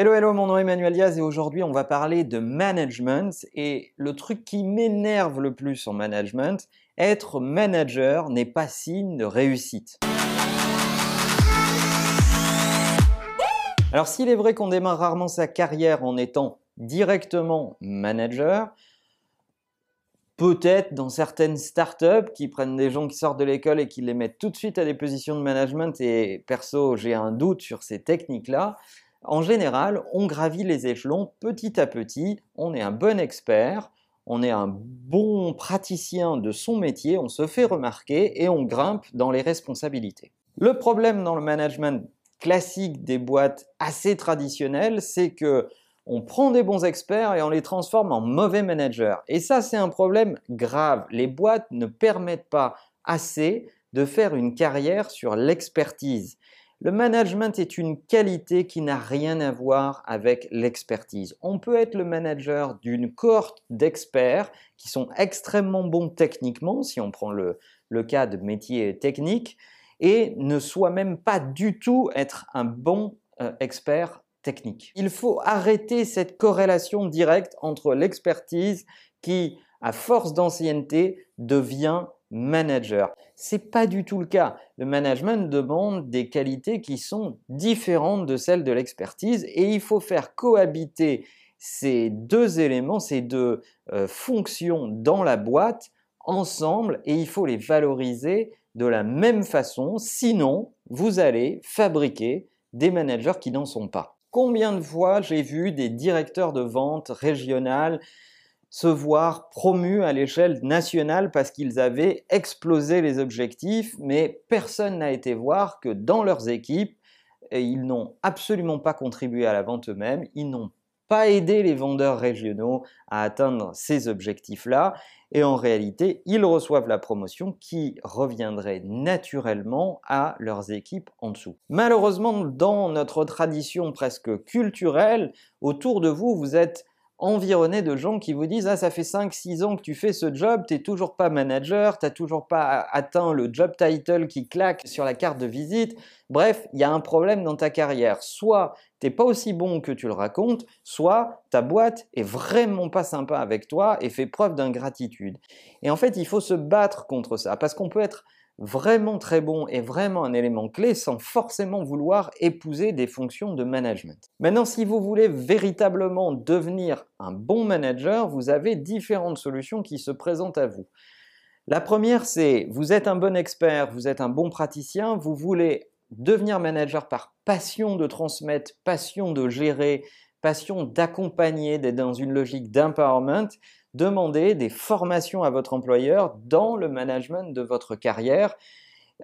Hello, hello, mon nom est Emmanuel Diaz et aujourd'hui on va parler de management et le truc qui m'énerve le plus en management, être manager n'est pas signe de réussite. Alors s'il est vrai qu'on démarre rarement sa carrière en étant directement manager, peut-être dans certaines startups qui prennent des gens qui sortent de l'école et qui les mettent tout de suite à des positions de management et perso j'ai un doute sur ces techniques-là, en général, on gravit les échelons petit à petit, on est un bon expert, on est un bon praticien de son métier, on se fait remarquer et on grimpe dans les responsabilités. Le problème dans le management classique des boîtes assez traditionnelles, c'est que on prend des bons experts et on les transforme en mauvais managers. Et ça, c'est un problème grave. Les boîtes ne permettent pas assez de faire une carrière sur l'expertise. Le management est une qualité qui n'a rien à voir avec l'expertise. On peut être le manager d'une cohorte d'experts qui sont extrêmement bons techniquement, si on prend le, cas de métier technique, et ne soit même pas du tout être un bon euh, expert technique. Il faut arrêter cette corrélation directe entre l'expertise qui, à force d'ancienneté, devient manager. C'est pas du tout le cas. Le management demande des qualités qui sont différentes de celles de l'expertise et il faut faire cohabiter ces deux éléments, ces deux euh, fonctions dans la boîte ensemble et il faut les valoriser de la même façon, sinon vous allez fabriquer des managers qui n'en sont pas. Combien de fois j'ai vu des directeurs de vente régionales se voir promus à l'échelle nationale parce qu'ils avaient explosé les objectifs, mais personne n'a été voir que dans leurs équipes, ils n'ont absolument pas contribué à la vente eux-mêmes, ils n'ont pas aidé les vendeurs régionaux à atteindre ces objectifs-là, et en réalité, ils reçoivent la promotion qui reviendrait naturellement à leurs équipes en dessous. Malheureusement, dans notre tradition presque culturelle, autour de vous, vous êtes environné de gens qui vous disent ah ça fait 5 6 ans que tu fais ce job, tu n'es toujours pas manager, tu n'as toujours pas atteint le job title qui claque sur la carte de visite. Bref, il y a un problème dans ta carrière. Soit tu n'es pas aussi bon que tu le racontes, soit ta boîte est vraiment pas sympa avec toi et fait preuve d'ingratitude. Et en fait, il faut se battre contre ça parce qu'on peut être vraiment très bon et vraiment un élément clé sans forcément vouloir épouser des fonctions de management. Maintenant, si vous voulez véritablement devenir un bon manager, vous avez différentes solutions qui se présentent à vous. La première, c'est vous êtes un bon expert, vous êtes un bon praticien, vous voulez devenir manager par passion de transmettre, passion de gérer, passion d'accompagner, d'être dans une logique d'empowerment, demandez des formations à votre employeur dans le management de votre carrière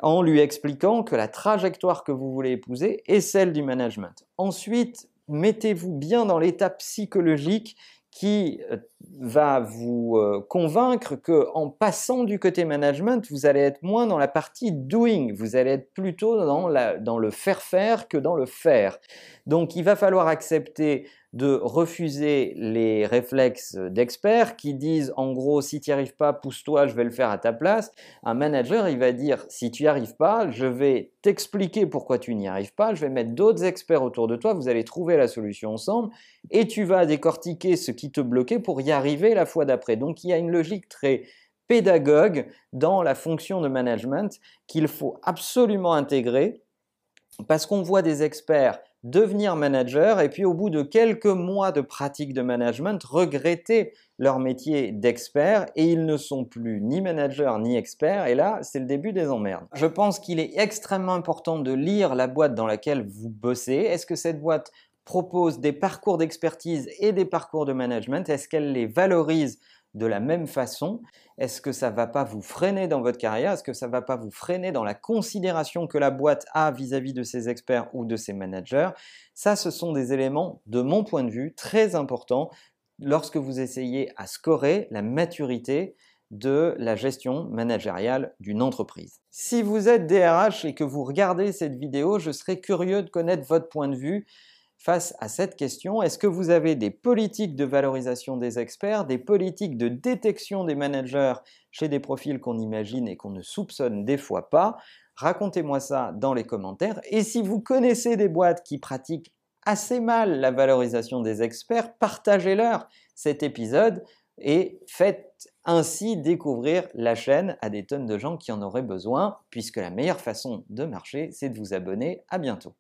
en lui expliquant que la trajectoire que vous voulez épouser est celle du management. Ensuite, mettez-vous bien dans l'état psychologique qui euh, va vous euh, convaincre que en passant du côté management, vous allez être moins dans la partie doing, vous allez être plutôt dans, le faire faire que dans le faire. Donc il va falloir accepter de refuser les réflexes d'experts qui disent en gros si tu n'y arrives pas, pousse-toi, je vais le faire à ta place. Un manager, il va dire si tu n'y arrives pas, je vais t'expliquer pourquoi tu n'y arrives pas, je vais mettre d'autres experts autour de toi, vous allez trouver la solution ensemble et tu vas décortiquer ce qui te bloquait pour y arriver la fois d'après. Donc il y a une logique très pédagogue dans la fonction de management qu'il faut absolument intégrer parce qu'on voit des experts devenir manager et puis au bout de quelques mois de pratique de management, regretter leur métier d'expert et ils ne sont plus ni manager ni experts et là c'est le début des emmerdes. Je pense qu'il est extrêmement important de lire la boîte dans laquelle vous bossez. Est-ce que cette boîte propose des parcours d'expertise et des parcours de management? Est-ce qu'elle les valorise de la même façon Est-ce que ça ne va pas vous freiner dans votre carrière? Est-ce que ça ne va pas vous freiner dans la considération que la boîte a vis-à-vis de ses experts ou de ses managers? Ça, ce sont des éléments, de mon point de vue, très importants lorsque vous essayez à scorer la maturité de la gestion managériale d'une entreprise. Si vous êtes DRH et que vous regardez cette vidéo, je serais curieux de connaître votre point de vue face à cette question. Est-ce que vous avez des politiques de valorisation des experts, des politiques de détection des managers chez des profils qu'on imagine et qu'on ne soupçonne des fois pas? Racontez-moi ça dans les commentaires. Et si vous connaissez des boîtes qui pratiquent assez mal la valorisation des experts, partagez-leur cet épisode et faites ainsi découvrir la chaîne à des tonnes de gens qui en auraient besoin, puisque la meilleure façon de marcher, c'est de vous abonner. À bientôt.